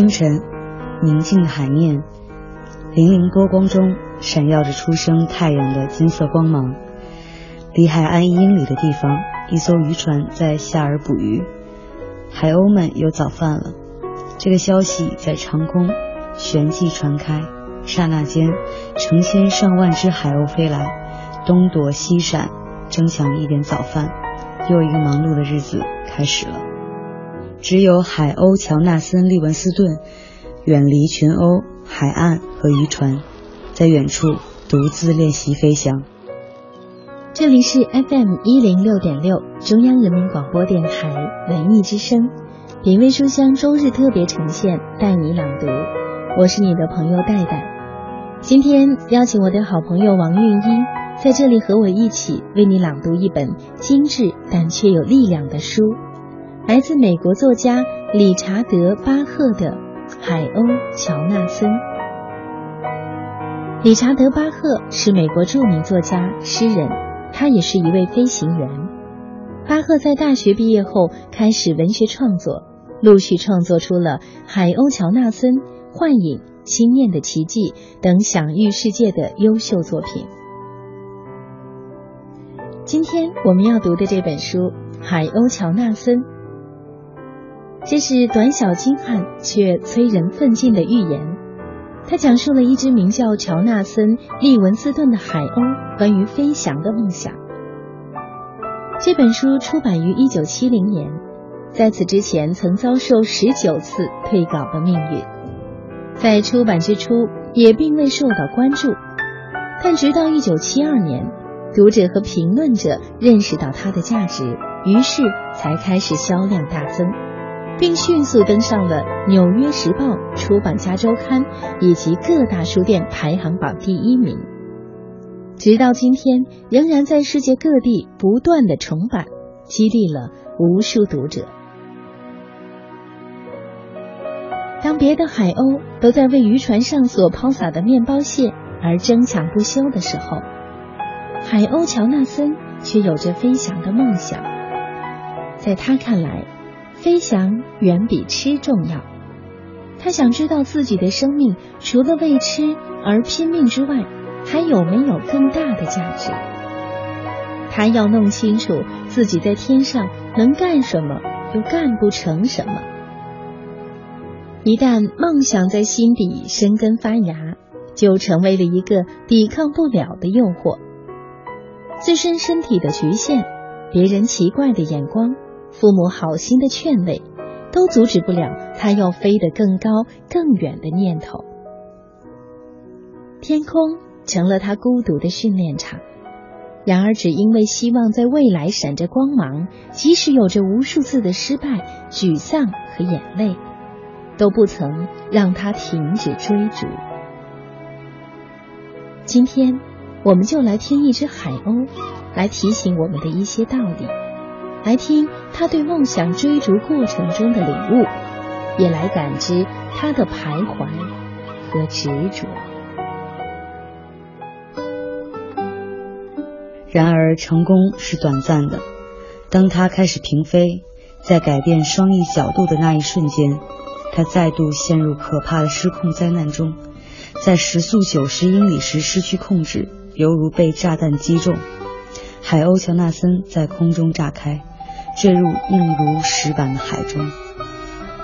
清晨，宁静的海面，粼粼波光中闪耀着初升太阳的金色光芒。离海岸一英里的地方，一艘渔船在下饵捕鱼，海鸥们有早饭了。这个消息在长空旋即传开，刹那间，成千上万只海鸥飞来，东躲西闪，争抢一点早饭。又一个忙碌的日子开始了。只有海鸥乔纳森·利文斯顿远离群鸥、海岸和渔船，在远处独自练习飞翔。这里是 FM 一零六点六，中央人民广播电台文艺之声，品味书香周日特别呈现，带你朗读。我是你的朋友戴戴。今天邀请我的好朋友王韵一在这里和我一起为你朗读一本精致但却有力量的书，来自美国作家理查德·巴赫的《海鸥乔纳森》。理查德·巴赫是美国著名作家、诗人。他也是一位飞行员。巴赫在大学毕业后开始文学创作，陆续创作出了《海鸥乔纳森》《幻影》《心念的奇迹》等享誉世界的优秀作品。今天我们要读的这本书《海鸥乔纳森》，这是短小精悍却催人奋进的寓言。他讲述了一只名叫乔纳森·利文斯顿的海鸥关于飞翔的梦想。这本书出版于1970年，在此之前曾遭受十九次退稿的命运，在出版之初也并未受到关注，但直到1972年，读者和评论者认识到它的价值，于是才开始销量大增。并迅速登上了《纽约时报》《出版家周刊》以及各大书店排行榜第一名，直到今天仍然在世界各地不断的重版，激励了无数读者。当别的海鸥都在为渔船上所抛洒的面包屑而争抢不休的时候，海鸥乔纳森却有着飞翔的梦想，在他看来。飞翔远比吃重要。他想知道自己的生命除了为吃而拼命之外，还有没有更大的价值。他要弄清楚自己在天上能干什么，又干不成什么。一旦梦想在心底生根发芽，就成为了一个抵抗不了的诱惑。自身身体的局限，别人奇怪的眼光。父母好心的劝慰，都阻止不了他要飞得更高更远的念头。天空成了他孤独的训练场，然而只因为希望在未来闪着光芒，即使有着无数次的失败、沮丧和眼泪，都不曾让他停止追逐。今天，我们就来听一只海鸥，来提醒我们的一些道理。来听他对梦想追逐过程中的领悟，也来感知他的徘徊和执着。然而，成功是短暂的。当他开始平飞，在改变双翼角度的那一瞬间，他再度陷入可怕的失控灾难中，在时速九十英里时失去控制，犹如被炸弹击中。海鸥乔纳森在空中炸开。坠入硬如石板的海中，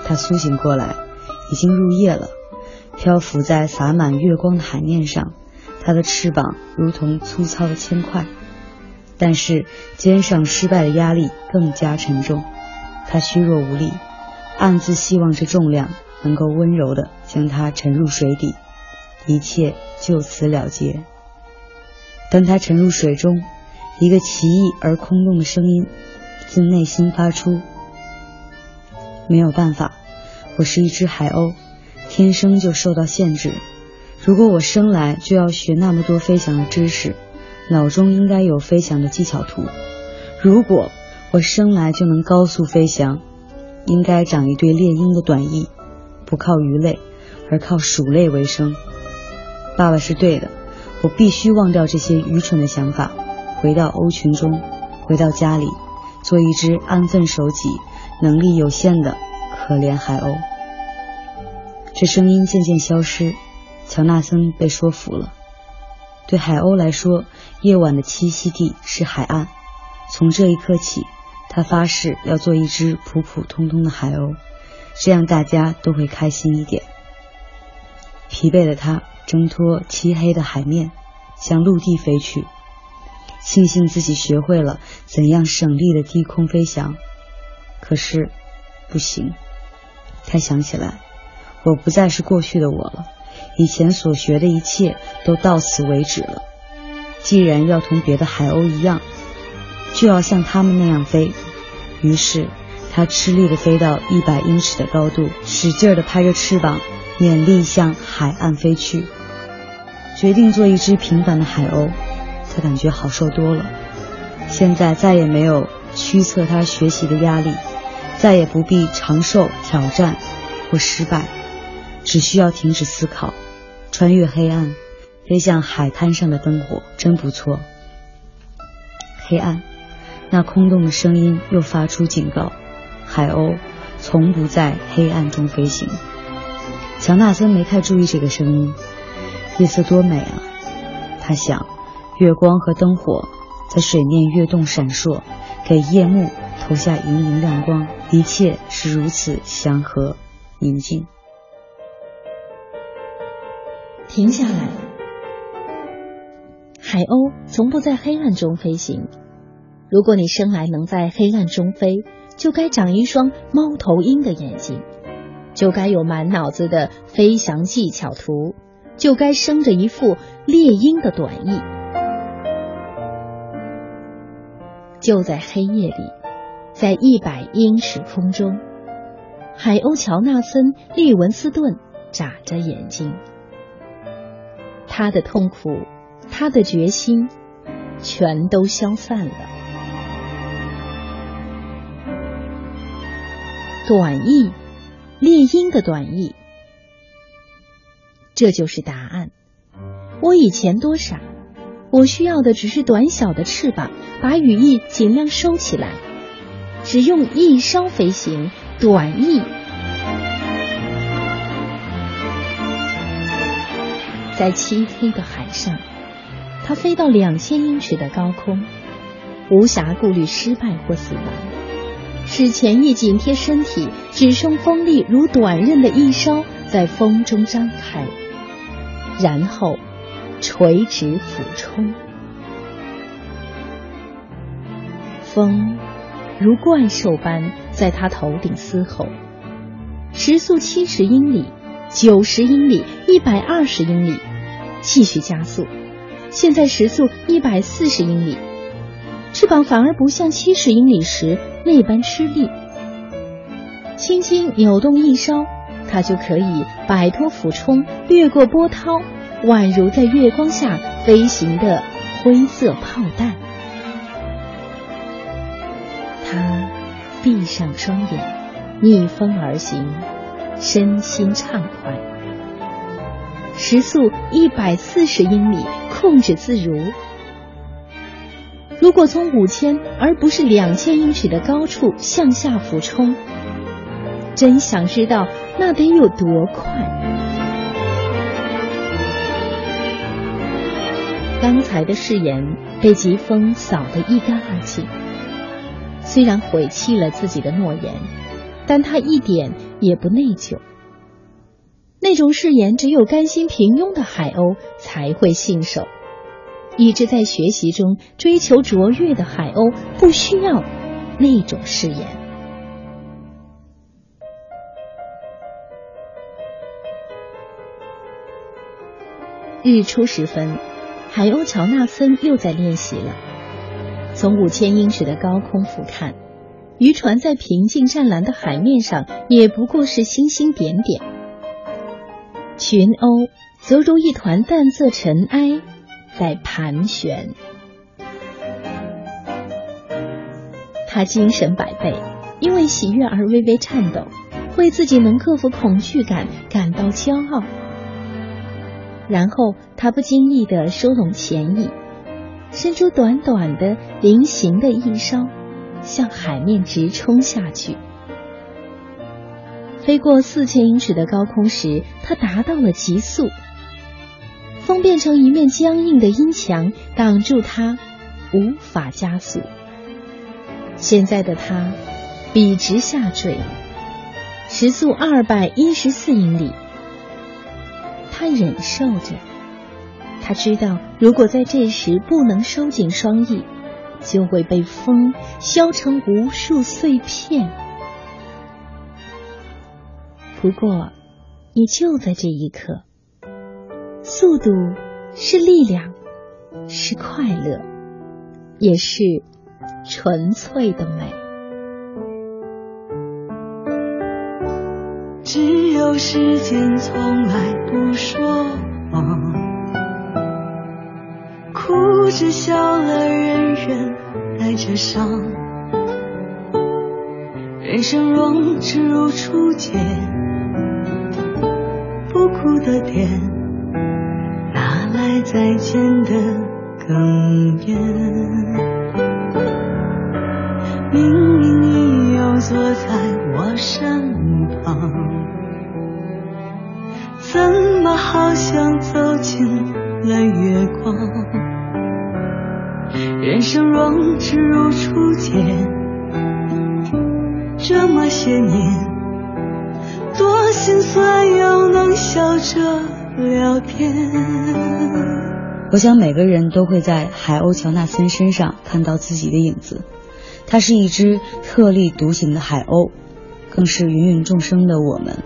他苏醒过来，已经入夜了。漂浮在洒满月光的海面上，他的翅膀如同粗糙的铅块，但是肩上失败的压力更加沉重。他虚弱无力，暗自希望这重量能够温柔地将他沉入水底，一切就此了结。当他沉入水中，一个奇异而空洞的声音。自内心发出，没有办法，我是一只海鸥，天生就受到限制。如果我生来就要学那么多飞翔的知识，脑中应该有飞翔的技巧图。如果我生来就能高速飞翔，应该长一对猎鹰的短翼，不靠鱼类，而靠鼠类为生。爸爸是对的，我必须忘掉这些愚蠢的想法，回到鸥群中，回到家里。做一只安分守己、能力有限的可怜海鸥。这声音渐渐消失，乔纳森被说服了。对海鸥来说，夜晚的栖息地是海岸。从这一刻起，他发誓要做一只普普通通的海鸥，这样大家都会开心一点。疲惫的他挣脱漆黑的海面，向陆地飞去，庆幸自己学会了怎样省力的低空飞翔。可是，不行。他想起来，我不再是过去的我了，以前所学的一切都到此为止了。既然要同别的海鸥一样，就要像他们那样飞。于是，他吃力的飞到一百英尺的高度，使劲的拍着翅膀，勉力向海岸飞去。决定做一只平凡的海鸥，他感觉好受多了。现在再也没有驱策他学习的压力。再也不必承受挑战或失败，只需要停止思考，穿越黑暗，飞向海滩上的灯火，真不错。黑暗，那空洞的声音又发出警告：海鸥从不在黑暗中飞行。乔纳森没太注意这个声音。夜色多美啊！他想，月光和灯火在水面跃动闪烁，给夜幕。投下莹莹亮光，一切是如此祥和宁静。停下来，海鸥从不在黑暗中飞行。如果你生来能在黑暗中飞，就该长一双猫头鹰的眼睛，就该有满脑子的飞翔技巧图，就该生着一副猎鹰的短翼。就在黑夜里。在一百英尺空中，海鸥乔纳森·利文斯顿眨着眼睛，他的痛苦，他的决心，全都消散了。短翼，猎鹰的短翼，这就是答案。我以前多傻，我需要的只是短小的翅膀，把羽翼尽量收起来。只用翼梢飞行，短翼，在漆黑的海上，它飞到两千英尺的高空，无暇顾虑失败或死亡，使前翼紧贴身体，只剩锋利如短刃的翼梢在风中张开，然后垂直俯冲，风。如怪兽般在他头顶嘶吼，时速七十英里、九十英里、一百二十英里，继续加速。现在时速一百四十英里，翅膀反而不像七十英里时那般吃力。轻轻扭动翼梢，它就可以摆脱俯冲，掠过波涛，宛如在月光下飞行的灰色炮弹。他闭上双眼，逆风而行，身心畅快。时速一百四十英里，控制自如。如果从五千而不是两千英尺的高处向下俯冲，真想知道那得有多快。刚才的誓言被疾风扫得一干二净。虽然毁弃了自己的诺言，但他一点也不内疚。那种誓言，只有甘心平庸的海鸥才会信守。一直在学习中追求卓越的海鸥，不需要那种誓言。日出时分，海鸥乔纳森又在练习了。从五千英尺的高空俯瞰，渔船在平静湛蓝的海面上也不过是星星点点，群鸥则如一团淡色尘埃在盘旋。他精神百倍，因为喜悦而微微颤抖，为自己能克服恐惧感感到骄傲。然后他不经意的收拢前翼。伸出短短的菱形的翼梢，向海面直冲下去。飞过四千英尺的高空时，他达到了极速。风变成一面僵硬的阴墙，挡住他，无法加速。现在的他笔直下坠，时速二百一十四英里。他忍受着，他知道，如果在这时不能收紧双翼，就会被风削成无数碎片。不过，也就在这一刻，速度是力量，是快乐，也是纯粹的美。只有时间从来不说谎，哭着笑了，人人带着伤。人生若只如初见。不哭的点，哪来再见的哽咽？明明你又坐在我身旁，怎么好像走进了月光？人生若只如初见，这么些年。多心酸，又能笑着聊天。我想每个人都会在海鸥乔纳森身上看到自己的影子。它是一只特立独行的海鸥，更是芸芸众生的我们。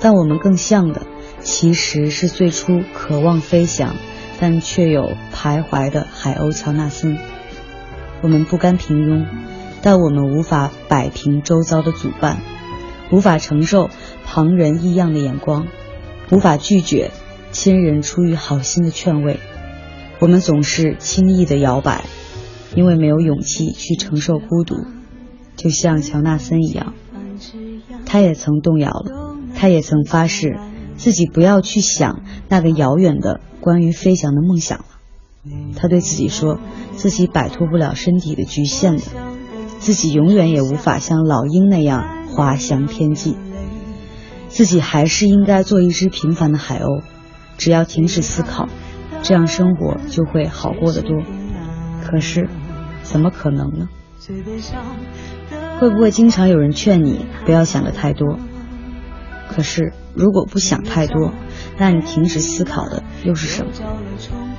但我们更像的，其实是最初渴望飞翔，但却有徘徊的海鸥乔纳森。我们不甘平庸，但我们无法摆平周遭的阻绊，无法承受。旁人异样的眼光，无法拒绝亲人出于好心的劝慰，我们总是轻易的摇摆，因为没有勇气去承受孤独，就像乔纳森一样，他也曾动摇了，他也曾发誓自己不要去想那个遥远的关于飞翔的梦想了。他对自己说，自己摆脱不了身体的局限的，自己永远也无法像老鹰那样滑翔天际。自己还是应该做一只平凡的海鸥，只要停止思考，这样生活就会好过得多。可是，怎么可能呢？会不会经常有人劝你不要想的太多？可是，如果不想太多，那你停止思考的又是什么？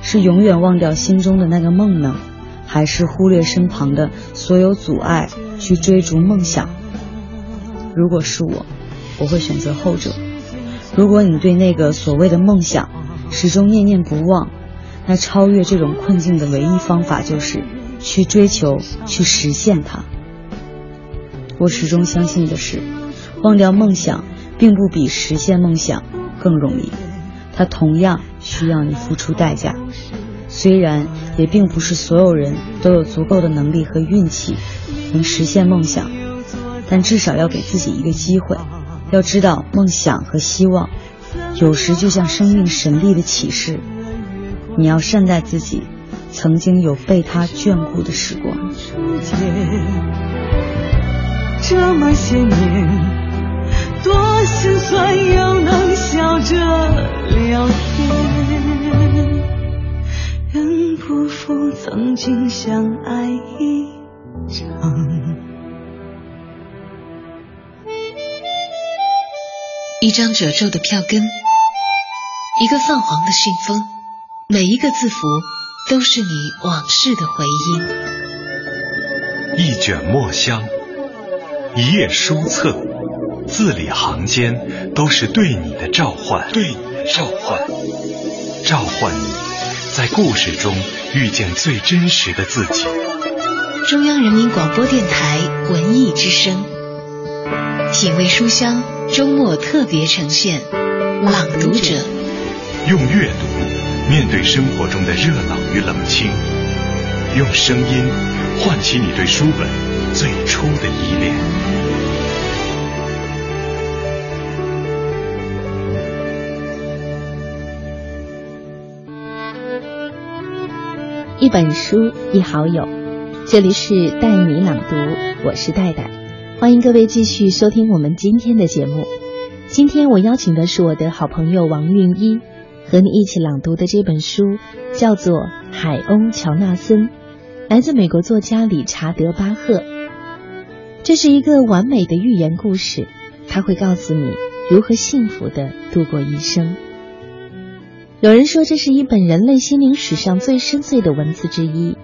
是永远忘掉心中的那个梦呢，还是忽略身旁的所有阻碍去追逐梦想？如果是我。我会选择后者。如果你对那个所谓的梦想始终念念不忘，那超越这种困境的唯一方法就是去追求、去实现它。我始终相信的是，忘掉梦想并不比实现梦想更容易，它同样需要你付出代价。虽然也并不是所有人都有足够的能力和运气能实现梦想，但至少要给自己一个机会。要知道，梦想和希望有时就像生命神力的启示。你要善待自己，曾经有被他眷顾的时光。这么些年，多心酸，又能笑着聊天，愿不负曾经相爱一场。一张褶皱的票根，一个泛黄的信封，每一个字符都是你往事的回音。一卷墨香，一页书册，字里行间都是对你的召唤，对你的召唤，召唤你在故事中遇见最真实的自己。中央人民广播电台文艺之声，品味书香。周末特别呈现《朗读者》，用阅读面对生活中的热闹与冷清，用声音唤起你对书本最初的一本书，一好友，这里是带你朗读，我是戴戴。欢迎各位继续收听我们今天的节目。今天我邀请的是我的好朋友王韵一，和你一起朗读的这本书叫做《海鸥乔纳森》，来自美国作家理查德·巴赫。这是一个完美的寓言故事，它会告诉你如何幸福的度过一生。有人说，这是一本人类心灵史上最深邃的文字之一。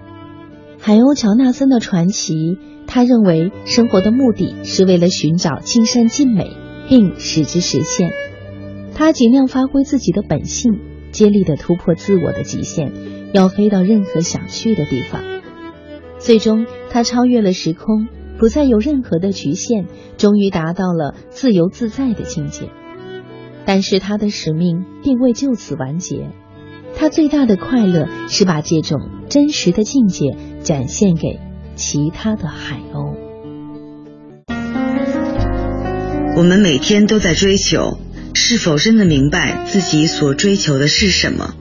海鸥乔纳森的传奇，他认为生活的目的是为了寻找尽善尽美，并使之实现。他尽量发挥自己的本性，竭力的突破自我的极限，要飞到任何想去的地方。最终，他超越了时空，不再有任何的局限，终于达到了自由自在的境界。但是他的使命并未就此完结，他最大的快乐是把这种真实的境界展现给其他的海鸥。我们每天都在追求，是否真的明白自己所追求的是什么？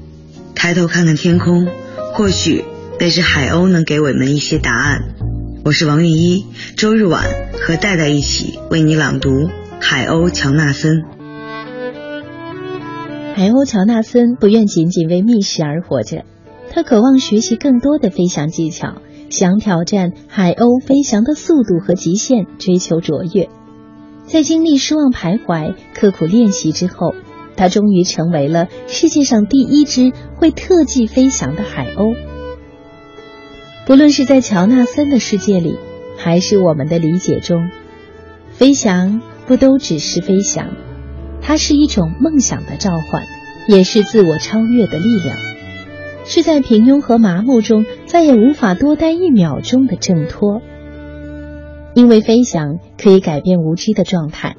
抬头看看天空，或许那只海鸥能给我们一些答案。我是王韵一，周日晚和戴戴一起为你朗读《海鸥乔纳森》。海鸥乔纳森不愿仅仅为觅食而活着，他渴望学习更多的飞翔技巧，想挑战海鸥飞翔的速度和极限，追求卓越。在经历失望徘徊、刻苦练习之后，他终于成为了世界上第一只会特技飞翔的海鸥。不论是在乔纳森的世界里，还是我们的理解中，飞翔不都只是飞翔？它是一种梦想的召唤，也是自我超越的力量，是在平庸和麻木中再也无法多待一秒钟的挣脱。因为飞翔可以改变无知的状态，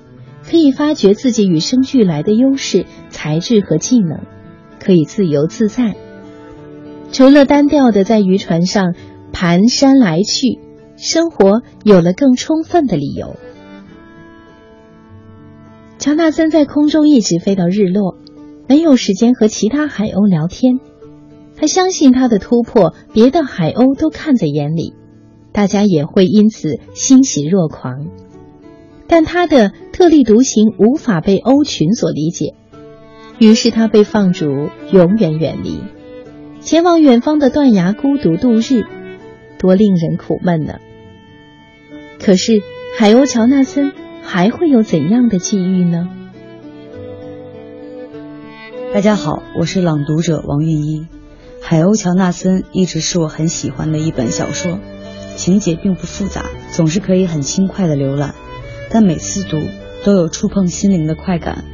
可以发掘自己与生俱来的优势、才智和技能，可以自由自在。除了单调的在渔船上蹒跚来去，生活有了更充分的理由。乔纳森在空中一直飞到日落，没有时间和其他海鸥聊天。他相信他的突破，别的海鸥都看在眼里，大家也会因此欣喜若狂。但他的特立独行无法被鸥群所理解，于是他被放逐，永远远离，前往远方的断崖孤独度日，多令人苦闷呢。可是海鸥乔纳森。还会有怎样的际遇呢？大家好，我是朗读者王韵一。《海鸥乔纳森》一直是我很喜欢的一本小说，情节并不复杂，总是可以很轻快的浏览，但每次读都有触碰心灵的快感。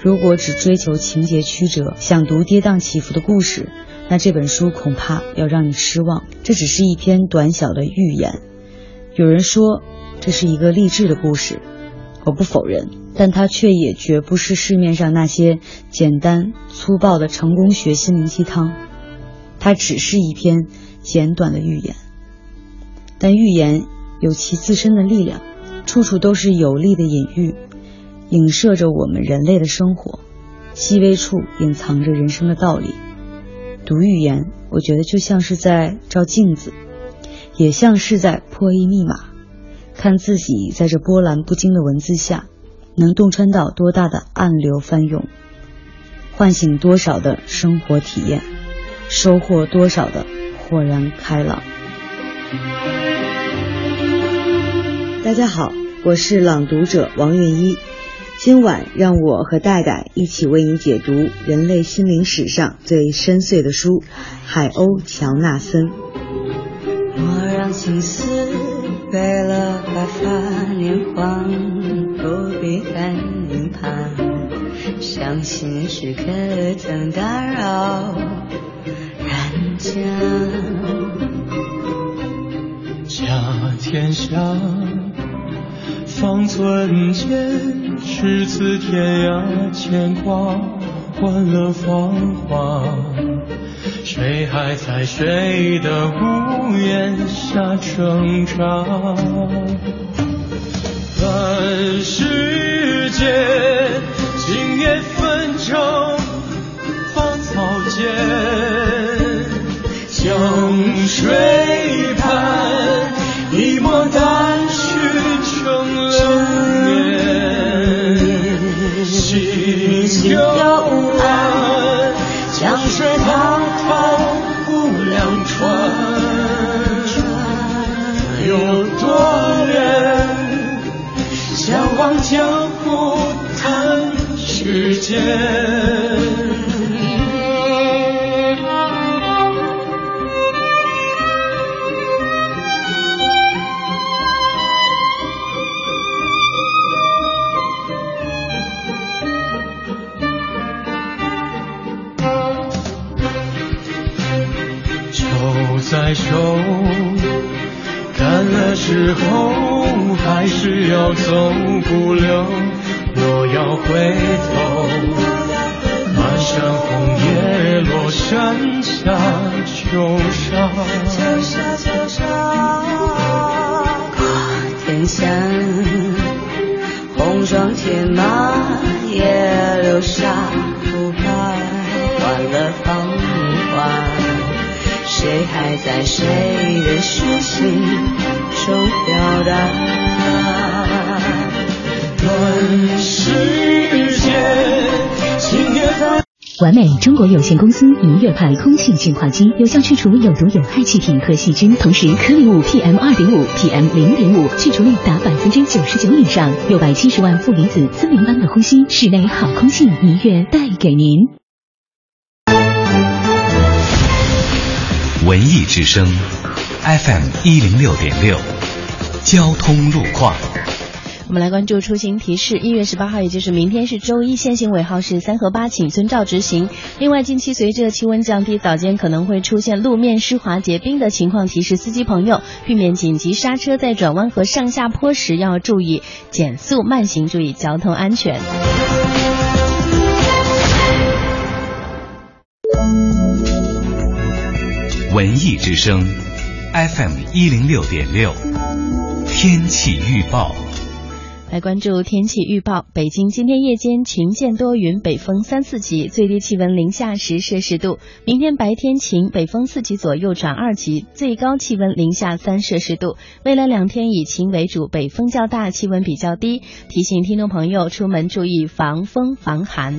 如果只追求情节曲折，想读跌宕起伏的故事，那这本书恐怕要让你失望。这只是一篇短小的寓言。有人说。这是一个励志的故事，我不否认，但它却也绝不是市面上那些简单粗暴的成功学心灵鸡汤。它只是一篇简短的寓言，但寓言有其自身的力量，处处都是有力的隐喻，影射着我们人类的生活，细微处隐藏着人生的道理。读寓言，我觉得就像是在照镜子，也像是在破译密码。看自己在这波澜不惊的文字下，能洞穿到多大的暗流翻涌，唤醒多少的生活体验，收获多少的豁然开朗。大家好，我是朗读者王韵一，今晚让我和戴戴一起为你解读人类心灵史上最深邃的书《海鸥乔纳森》。我让青丝为了白发，年华不必看脸庞，伤心时刻曾打扰人家。家天下，方寸间，咫尺天涯，牵挂换了芳华。谁还在谁的屋檐下挣扎？乱世间今夜纷争芳草间，江水畔一抹淡世间。在手，散了之后还是要走不留。我要回头，满山红叶落，山下秋沙。秋沙秋沙，跨天香，红妆铁马也留下，不怕换了方。谁还在谁的书信中表达？问世间，今夜在。完美中国有限公司怡悦牌空气净化机，有效去除有毒有害气体和细菌，同时颗粒物 PM 二点五、PM 零点五去除率达百分之九十九以上，六百七十万负离子，森林般的呼吸，室内好空气，怡悦带给您。文艺之声，FM 一零六点六，交通路况。我们来关注出行提示：一月十八号，也就是明天是周一，限行尾号是三和八，请遵照执行。另外，近期随着气温降低，早间可能会出现路面湿滑结冰的情况，提示司机朋友避免紧急刹车，在转弯和上下坡时要注意减速慢行，注意交通安全。文艺之声，FM 一零六点六，天气预报。来关注天气预报，北京今天夜间晴间多云，北风三四级，最低气温零下十摄氏度。明天白天晴，北风四级左右转二级，最高气温零下三摄氏度。未来两天以晴为主，北风较大，气温比较低。提醒听众朋友出门注意防风防寒。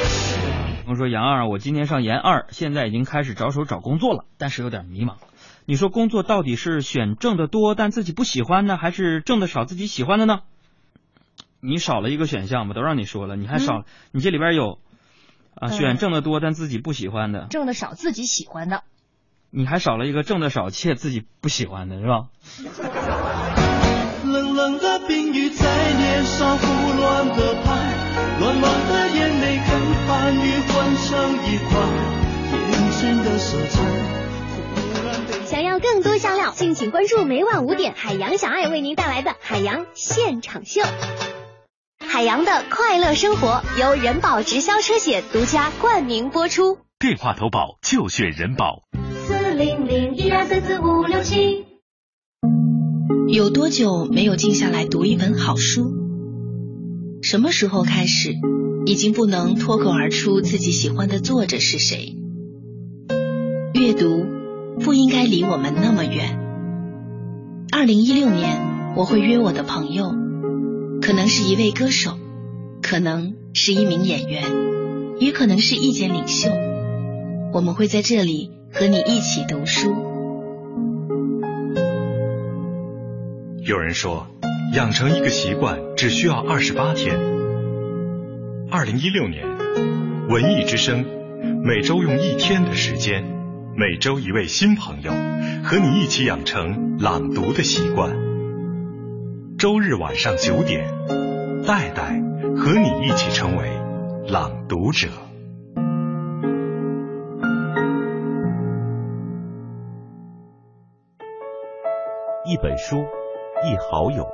我说杨二，我今年上研二，现在已经开始着手找工作了，但是有点迷茫。你说工作到底是选挣的多但自己不喜欢呢，还是挣的少自己喜欢的呢？你少了一个选项吧，都让你说了，你还少，你这里边有啊，选挣的多但自己不喜欢的，挣的少自己喜欢的，你还少了一个挣的少且自己不喜欢的，是吧？冷冷的冰雨在脸上胡乱的拍，乱乱的眼泪跟寒雨混成一块，天真的色彩。想要更多香料，敬请关注每晚五点海洋小爱为您带来的海洋现场秀。海洋的快乐生活由人保直销车险独家冠名播出。电话投保就选人保。四零零一二三四五六七。有多久没有静下来读一本好书？什么时候开始，已经不能脱口而出自己喜欢的作者是谁？阅读不应该离我们那么远。二零一六年，我会约我的朋友，可能是一位歌手，可能是一名演员，也可能是意见领袖。我们会在这里和你一起读书。有人说，养成一个习惯只需要二十八天。二零一六年，文艺之声每周用一天的时间，每周一位新朋友，和你一起养成朗读的习惯。周日晚上九点，戴戴和你一起成为朗读者。一本书。一好友，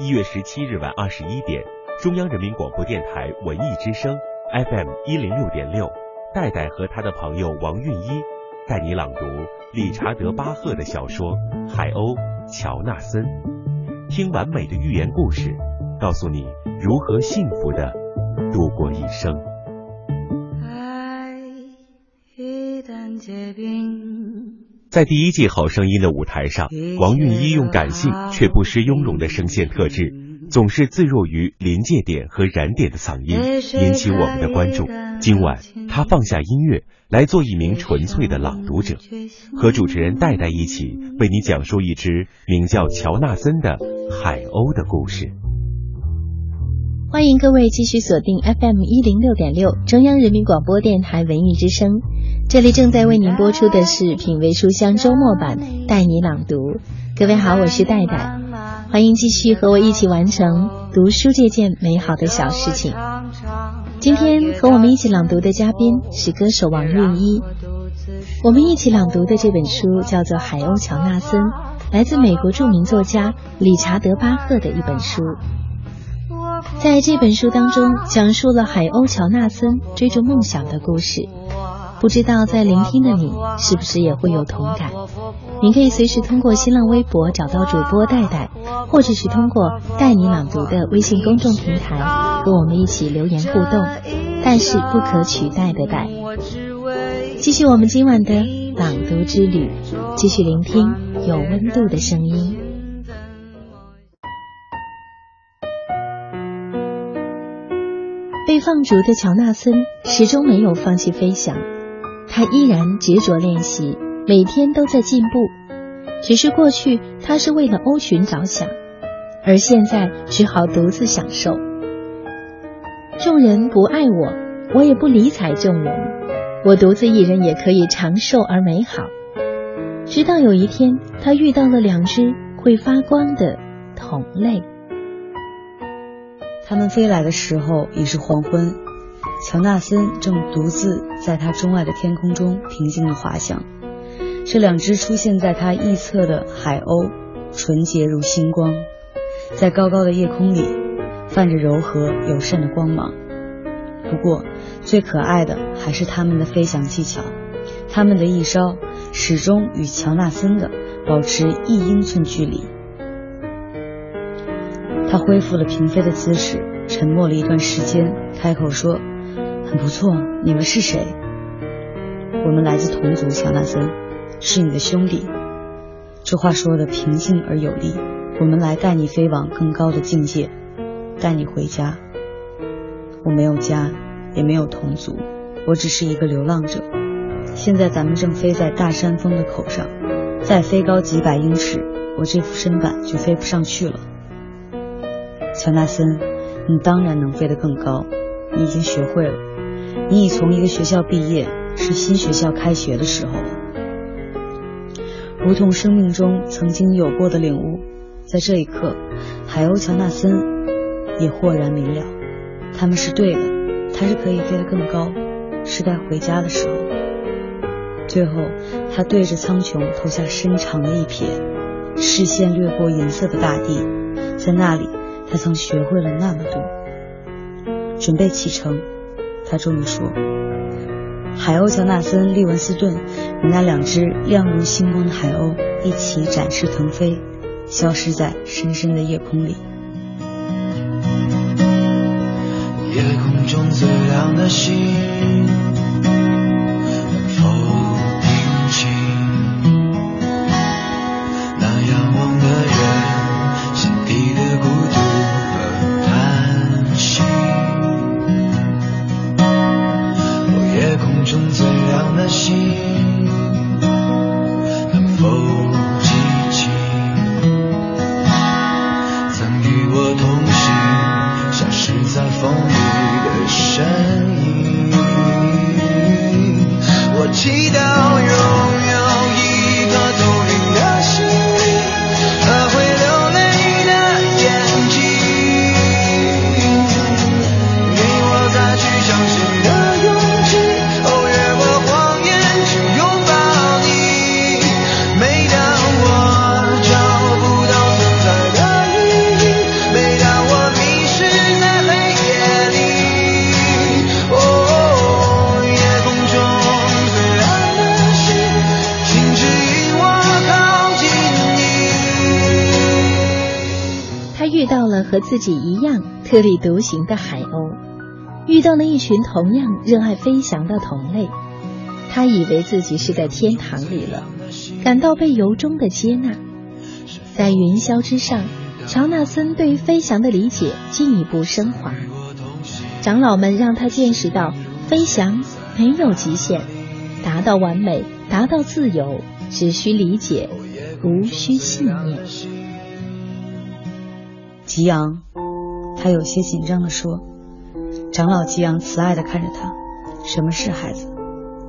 一月十七日晚二十一点，中央人民广播电台文艺之声 FM 一零六点六，戴戴和他的朋友王韵一带你朗读理查德·巴赫的小说《海鸥》，乔纳森，听完美的寓言故事，告诉你如何幸福的度过一生。在第一季《好声音》的舞台上，王韵一用感性却不失雍容的声线特质，总是自若于临界点和燃点的嗓音，引起我们的关注。今晚，他放下音乐，来做一名纯粹的朗读者，和主持人戴戴一起为你讲述一只名叫乔纳森的海鸥的故事。欢迎各位继续锁定 FM 一零六点六，中央人民广播电台文艺之声。这里正在为您播出的是品味书香周末版，带你朗读。各位好，我是戴戴，欢迎继续和我一起完成读书这件美好的小事情。今天和我们一起朗读的嘉宾是歌手王韵一。我们一起朗读的这本书叫做《海鸥乔纳森》，来自美国著名作家理查德·巴赫的一本书。在这本书当中，讲述了海鸥乔纳森追逐梦想的故事。不知道在聆听的你是不是也会有同感？您可以随时通过新浪微博找到主播戴戴，或者是通过带你朗读的微信公众平台和我们一起留言互动。但是不可取代的戴，继续我们今晚的朗读之旅，继续聆听有温度的声音。被放逐的乔纳森始终没有放弃飞翔，他依然执着练习，每天都在进步。只是过去他是为了欧群着想，而现在只好独自享受。众人不爱我，我也不理睬众人，我独自一人也可以长寿而美好。直到有一天，他遇到了两只会发光的同类。他们飞来的时候已是黄昏，乔纳森正独自在他钟爱的天空中平静地滑翔。这两只出现在他翼侧的海鸥，纯洁如星光，在高高的夜空里泛着柔和友善的光芒。不过，最可爱的还是他们的飞翔技巧，他们的翼梢始终与乔纳森的保持一英寸距离。他恢复了平飞的姿势，沉默了一段时间，开口说：“很不错，你们是谁？”“我们来自同族，乔纳森，是你的兄弟。”这话说的平静而有力。我们来带你飞往更高的境界，带你回家。我没有家，也没有同族，我只是一个流浪者。现在咱们正飞在大山峰的口上，再飞高几百英尺，我这副身板就飞不上去了。乔纳森，你当然能飞得更高，你已经学会了。你已从一个学校毕业，是新学校开学的时候了。如同生命中曾经有过的领悟，在这一刻，海鸥乔纳森也豁然明了，他们是对的，他是可以飞得更高，是该回家的时候。最后，他对着苍穹投下深长的一瞥，视线掠过银色的大地，在那里。他曾学会了那么多，准备启程。他终于说：“海鸥乔纳森·利文斯顿与那两只亮如星光的海鸥一起展翅腾飞，消失在深深的夜空里。”夜空中最亮的星。中最亮的身影。自己一样特立独行的海鸥，遇到了一群同样热爱飞翔的同类。他以为自己是在天堂里了，感到被由衷的接纳。在云霄之上，乔纳森对飞翔的理解进一步升华。长老们让他见识到，飞翔没有极限，达到完美，达到自由，只需理解，无需信念。吉昂，他有些紧张地说。长老吉昂慈爱地看着他，什么是孩子？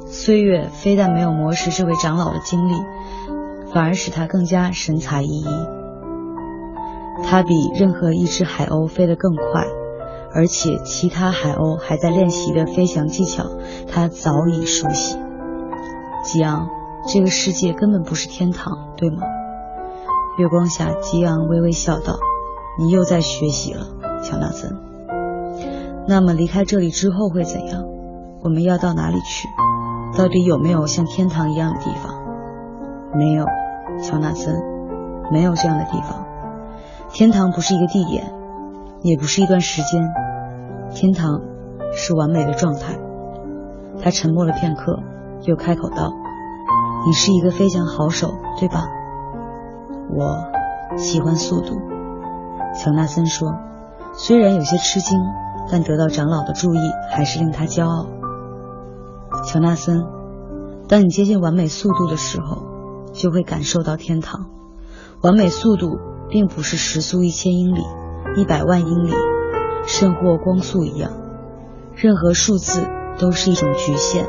岁月非但没有磨蚀这位长老的精力，反而使他更加神采奕奕。他比任何一只海鸥飞得更快，而且其他海鸥还在练习的飞翔技巧，他早已熟悉。吉昂，这个世界根本不是天堂，对吗？月光下，吉昂微微笑道：“你又在学习了，乔纳森。那么离开这里之后会怎样？我们要到哪里去？”到底有没有像天堂一样的地方？没有，乔纳森，没有这样的地方。天堂不是一个地点，也不是一段时间，天堂是完美的状态。他沉默了片刻，又开口道：“你是一个飞翔好手，对吧？”我喜欢速度，乔纳森说，虽然有些吃惊，但得到长老的注意还是令他骄傲。乔纳森，当你接近完美速度的时候，就会感受到天堂。完美速度并不是时速一千英里、一百万英里，甚或光速一样。任何数字都是一种局限，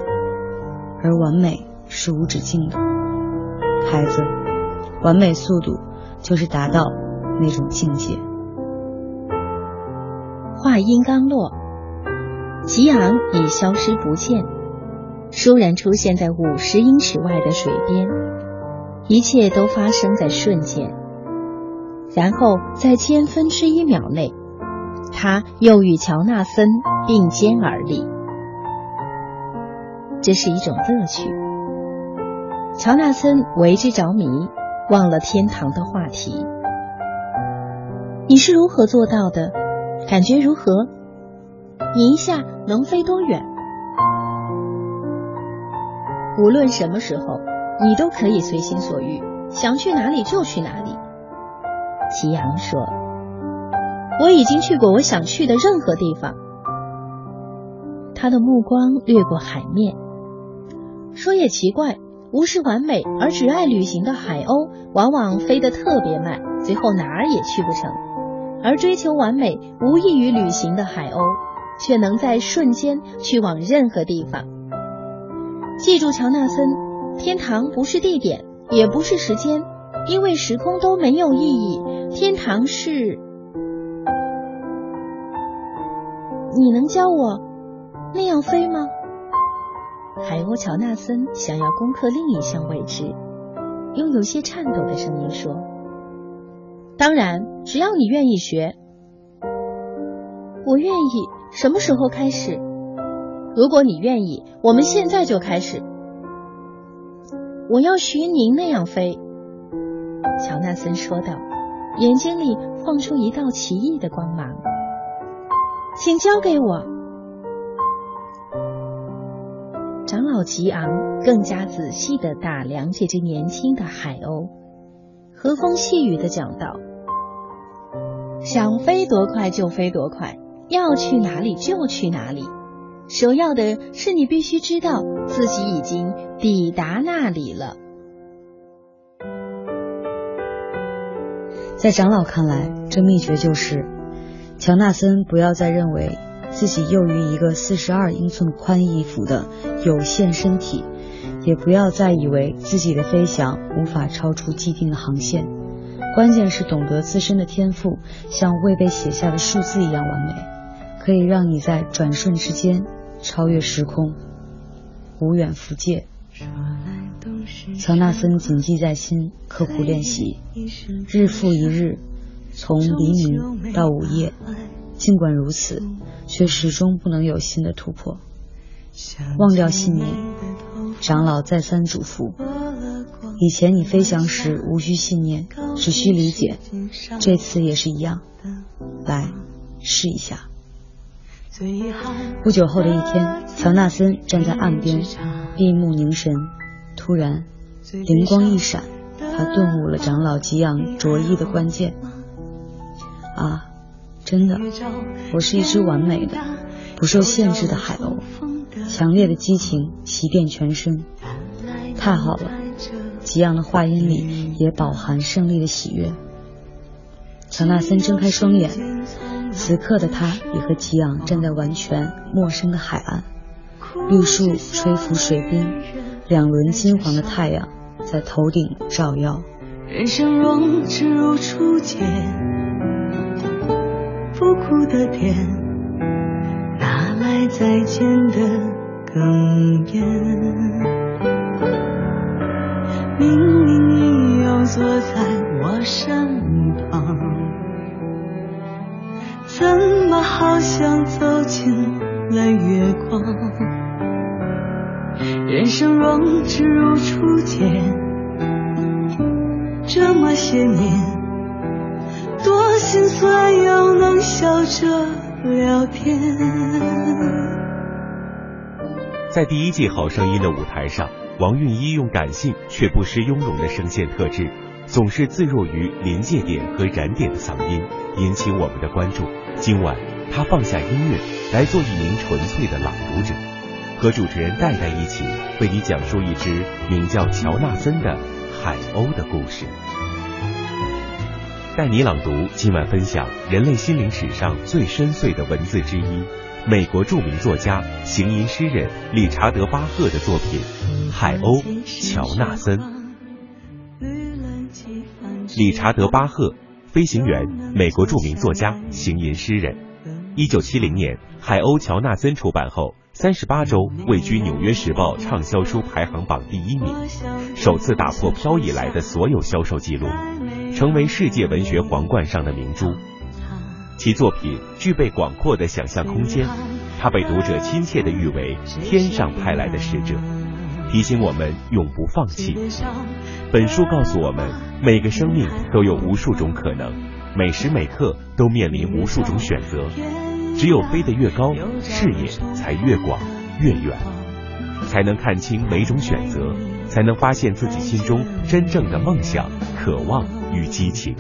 而完美是无止境的。孩子，完美速度就是达到那种境界。话音刚落，吉昂已消失不见。倏然出现在五十英尺外的水边，一切都发生在瞬间。然后在千分之一秒内，他又与乔纳森并肩而立。这是一种乐趣。乔纳森为之着迷，忘了天堂的话题。你是如何做到的？感觉如何？你一下能飞多远？无论什么时候，你都可以随心所欲，想去哪里就去哪里。齐阳说：“我已经去过我想去的任何地方。”他的目光掠过海面，说：“也奇怪，无视完美而只爱旅行的海鸥，往往飞得特别慢，最后哪儿也去不成；而追求完美、无异于旅行的海鸥，却能在瞬间去往任何地方。”记住，乔纳森，天堂不是地点，也不是时间，因为时空都没有意义。天堂是……你能教我那样飞吗？海鸥乔纳森想要攻克另一项未知，用有些颤抖的声音说：“当然，只要你愿意学，我愿意。什么时候开始？”如果你愿意，我们现在就开始。我要学您那样飞，乔纳森说道，眼睛里放出一道奇异的光芒。请交给我。长老吉昂更加仔细的打量这只年轻的海鸥，和风细雨的讲道：“想飞多快就飞多快，要去哪里就去哪里。”首要的是，你必须知道自己已经抵达那里了。在长老看来，这秘诀就是：乔纳森不要再认为自己囿于一个四十二英寸宽衣服的有限身体，也不要再以为自己的飞翔无法超出既定的航线。关键是懂得自身的天赋像未被写下的数字一样完美，可以让你在转瞬之间。超越时空，无远弗届。乔纳森谨记在心，刻苦练习，日复一日，从黎明到午夜。尽管如此，却始终不能有新的突破。忘掉信念，长老再三嘱咐，以前你飞翔时无需信念，只需理解，这次也是一样。来，试一下。不久后的一天，乔纳森站在岸边，闭目凝神。突然，灵光一闪，他顿悟了长老给养着衣的关键。啊，真的，我是一只完美的、不受限制的海鸥，强烈的激情袭遍全身。太好了，吉昂的话音里也饱含胜利的喜悦。乔纳森睁开双眼，此刻的他也和吉昂站在完全陌生的海岸，绿树吹拂水滨，两轮金黄的太阳在头顶照耀。人生若只如初见，不哭的点，再见的哽咽？明明你又坐在我身旁，怎么好像走进了月光？人生若只如初见，这么些年，多心酸又能笑着聊天。在第一季《好声音》的舞台上。王韵一用感性却不失雍容的声线特质，总是自若于临界点和燃点的嗓音，引起我们的关注。今晚，他放下音乐，来做一名纯粹的朗读者，和主持人戴戴一起为你讲述一只名叫乔纳森的海鸥的故事。带你朗读，今晚分享人类心灵史上最深邃的文字之一。美国著名作家、行吟诗人理查德·巴赫的作品《海鸥》，乔纳森。理查德·巴赫，飞行员，美国著名作家、行吟诗人。一九七零年，《海鸥》乔纳森出版后，三十八周位居《纽约时报》畅销书排行榜第一名，首次打破飘以来的所有销售记录，成为世界文学皇冠上的明珠。其作品具备广阔的想象空间，他被读者亲切地誉为天上派来的使者，提醒我们永不放弃。本书告诉我们，每个生命都有无数种可能，每时每刻都面临无数种选择。只有飞得越高，视野才越广越远，才能看清每种选择，才能发现自己心中真正的梦想、渴望与激情。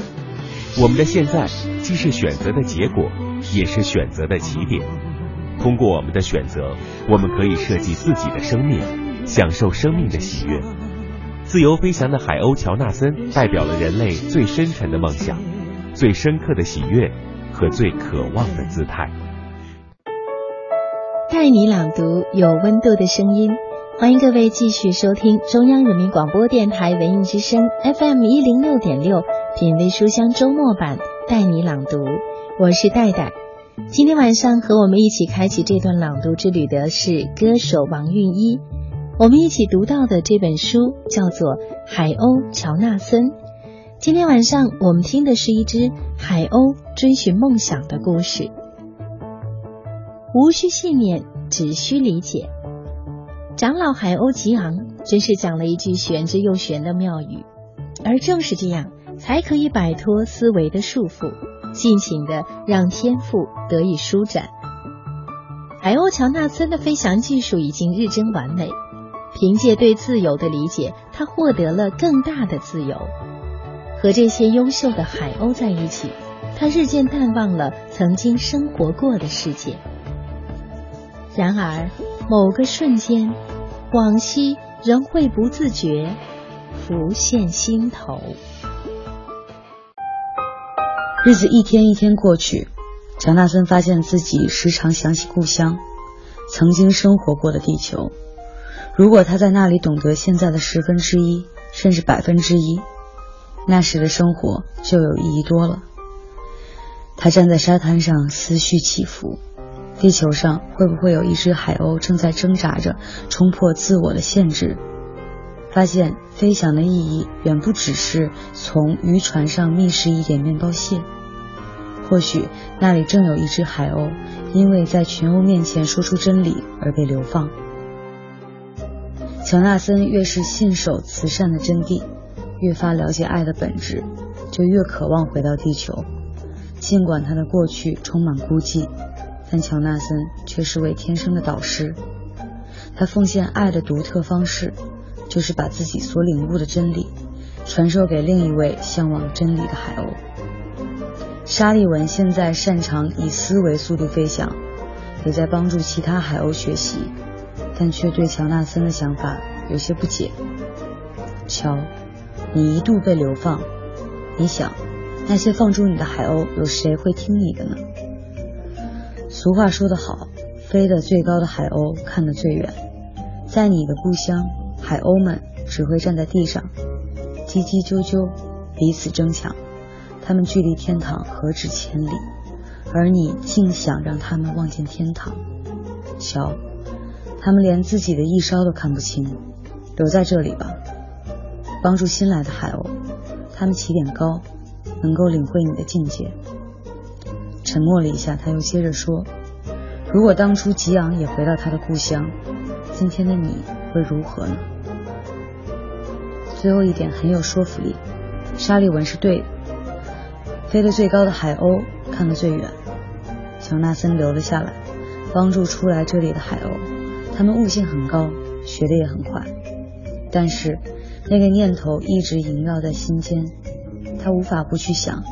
我们的现在既是选择的结果，也是选择的起点。通过我们的选择，我们可以设计自己的生命，享受生命的喜悦。自由飞翔的海鸥乔纳森代表了人类最深沉的梦想、最深刻的喜悦和最渴望的姿态。带你朗读有温度的声音，欢迎各位继续收听中央人民广播电台文艺之声 FM 一零六点六。品味书香周末版，带你朗读。我是戴戴。今天晚上和我们一起开启这段朗读之旅的是歌手王韵一。我们一起读到的这本书叫做《海鸥乔纳森》。今天晚上我们听的是一只海鸥追寻梦想的故事。无需信念，只需理解。长老海鸥吉昂真是讲了一句玄之又玄的妙语，而正是这样。才可以摆脱思维的束缚，尽情的让天赋得以舒展。海鸥乔纳森的飞翔技术已经日臻完美，凭借对自由的理解，他获得了更大的自由。和这些优秀的海鸥在一起，他日渐淡忘了曾经生活过的世界。然而，某个瞬间，往昔仍会不自觉浮现心头。日子一天一天过去，乔纳森发现自己时常想起故乡，曾经生活过的地球。如果他在那里懂得现在的十分之一，甚至百分之一，那时的生活就有意义多了。他站在沙滩上，思绪起伏。地球上会不会有一只海鸥正在挣扎着冲破自我的限制？发现飞翔的意义远不只是从渔船上觅食一点面包屑，或许那里正有一只海鸥，因为在群鸥面前说出真理而被流放。乔纳森越是信守慈善的真谛，越发了解爱的本质，就越渴望回到地球。尽管他的过去充满孤寂，但乔纳森却是位天生的导师。他奉献爱的独特方式，就是把自己所领悟的真理传授给另一位向往真理的海鸥。沙利文现在擅长以思维速度飞翔，也在帮助其他海鸥学习，但却对乔纳森的想法有些不解。乔，你一度被流放，你想那些放逐你的海鸥，有谁会听你的呢？俗话说得好，飞得最高的海鸥看得最远。在你的故乡，海鸥们只会站在地上，叽叽啾啾，彼此争抢。他们距离天堂何止千里，而你竟想让他们望见天堂？瞧，他们连自己的一梢都看不清。留在这里吧，帮助新来的海鸥。他们起点高，能够领会你的境界。沉默了一下，他又接着说：“如果当初吉昂也回到他的故乡，今天的你会如何呢？”最后一点很有说服力，沙利文是对的。飞得最高的海鸥看得最远。乔纳森留了下来，帮助出来这里的海鸥。他们悟性很高，学得也很快。但是那个念头一直萦绕在心间，他无法不去想：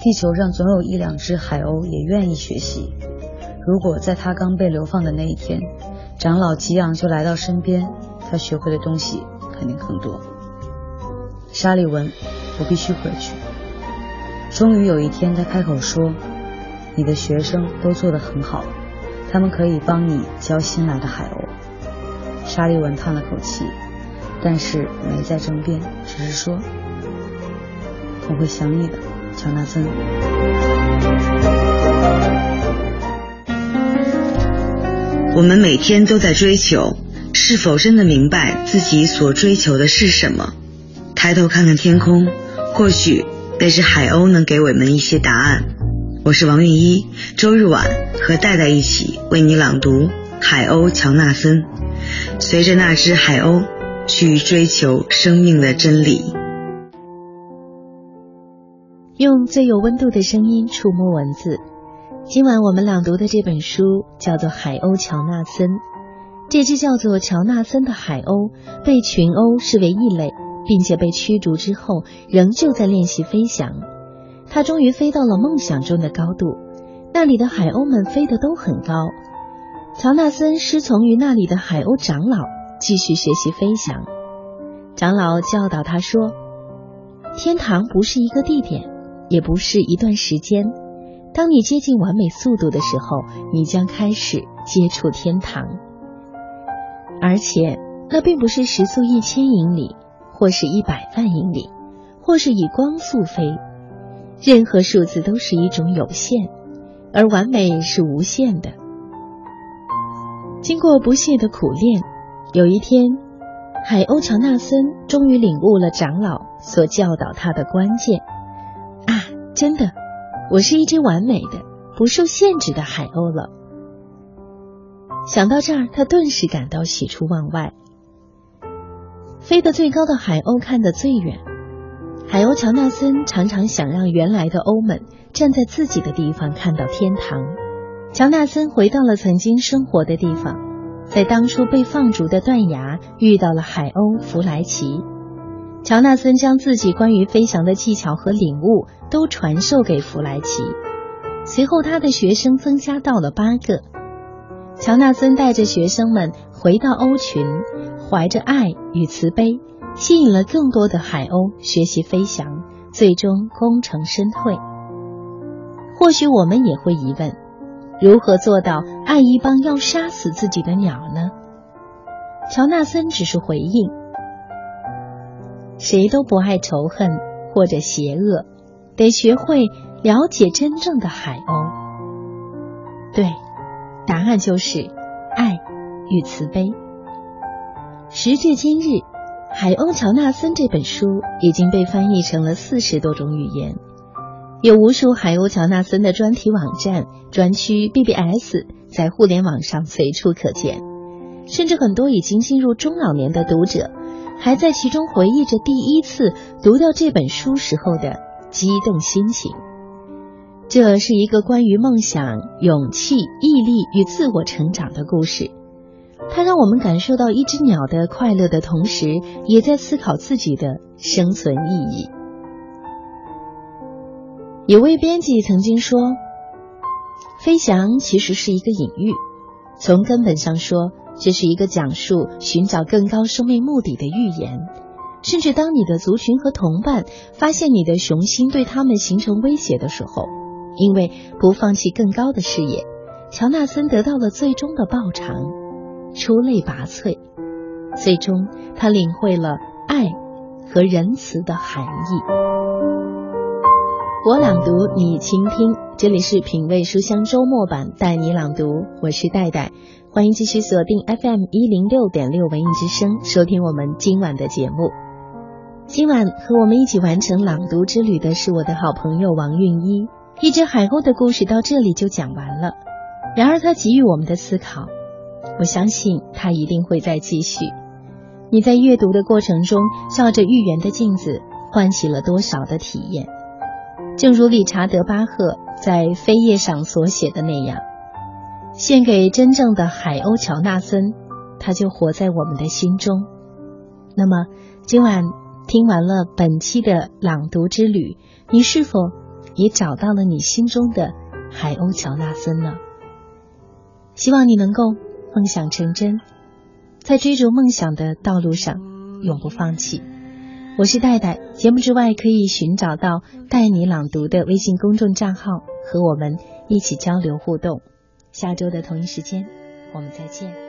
地球上总有一两只海鸥也愿意学习。如果在他刚被流放的那一天，长老吉昂就来到身边，他学会的东西肯定更多。沙利文，我必须回去。终于有一天，他开口说：“你的学生都做得很好，他们可以帮你教新来的海鸥。”沙利文叹了口气，但是没再争辩，只是说：“我会想你的，乔纳森。”我们每天都在追求，是否真的明白自己所追求的是什么？抬头看看天空，或许。那只海鸥能给我们一些答案。我是王韵一，周日晚和戴戴一起为你朗读《海鸥乔纳森》，随着那只海鸥去追求生命的真理。用最有温度的声音触摸文字。今晚我们朗读的这本书叫做《海鸥乔纳森》。这只叫做乔纳森的海鸥被群鸥视为异类。并且被驱逐之后，仍旧在练习飞翔。他终于飞到了梦想中的高度，那里的海鸥们飞得都很高。乔纳森师从于那里的海鸥长老，继续学习飞翔。长老教导他说：“天堂不是一个地点，也不是一段时间。当你接近完美速度的时候，你将开始接触天堂。而且，那并不是时速一千英里。”或是一百万英里，或是以光速飞，任何数字都是一种有限，而完美是无限的。经过不懈的苦练，有一天，海鸥乔纳森终于领悟了长老所教导他的关键。真的，我是一只完美的、不受限制的海鸥了。想到这儿，他顿时感到喜出望外。飞得最高的海鸥看得最远。海鸥乔纳森常常想让原来的鸥们站在自己的地方看到天堂。乔纳森回到了曾经生活的地方，在当初被放逐的断崖遇到了海鸥弗莱奇。乔纳森将自己关于飞翔的技巧和领悟都传授给弗莱奇。随后，他的学生增加到了八个。乔纳森带着学生们回到鸥群。怀着爱与慈悲，吸引了更多的海鸥学习飞翔，最终功成身退。或许我们也会疑问：如何做到爱一帮要杀死自己的鸟呢？乔纳森只是回应：谁都不爱仇恨或者邪恶，得学会了解真正的海鸥。对，答案就是爱与慈悲。时至今日，《海鸥乔纳森》这本书已经被翻译成了四十多种语言，有无数海鸥乔纳森的专题网站、专区 BBS 在互联网上随处可见，甚至很多已经进入中老年的读者还在其中回忆着第一次读到这本书时候的激动心情。这是一个关于梦想、勇气、毅力与自我成长的故事。它让我们感受到一只鸟的快乐的同时，也在思考自己的生存意义。有位编辑曾经说：“飞翔其实是一个隐喻，从根本上说，这是一个讲述寻找更高生命目的的寓言。甚至当你的族群和同伴发现你的雄心对他们形成威胁的时候，因为不放弃更高的视野，乔纳森得到了最终的报偿，出类拔萃。最终，他领会了爱和仁慈的含义。”我朗读，你倾听。这里是品味书香周末版，带你朗读。我是戴戴，欢迎继续锁定 FM 一零六点六文艺之声，收听我们今晚的节目。今晚和我们一起完成朗读之旅的是我的好朋友王韵一。一只海鸥的故事到这里就讲完了，然而它给予我们的思考，我相信它一定会再继续。你在阅读的过程中，照着寓言的镜子，唤起了多少的体验？正如理查德·巴赫在《扉页》上所写的那样，献给真正的海鸥乔纳森，他就活在我们的心中。那么，今晚听完了本期的朗读之旅，你是否也找到了你心中的海鸥乔纳森呢？希望你能够梦想成真，在追逐梦想的道路上永不放弃。我是戴戴，节目之外可以寻找到“带你朗读”的微信公众账号，和我们一起交流互动。下周的同一时间，我们再见。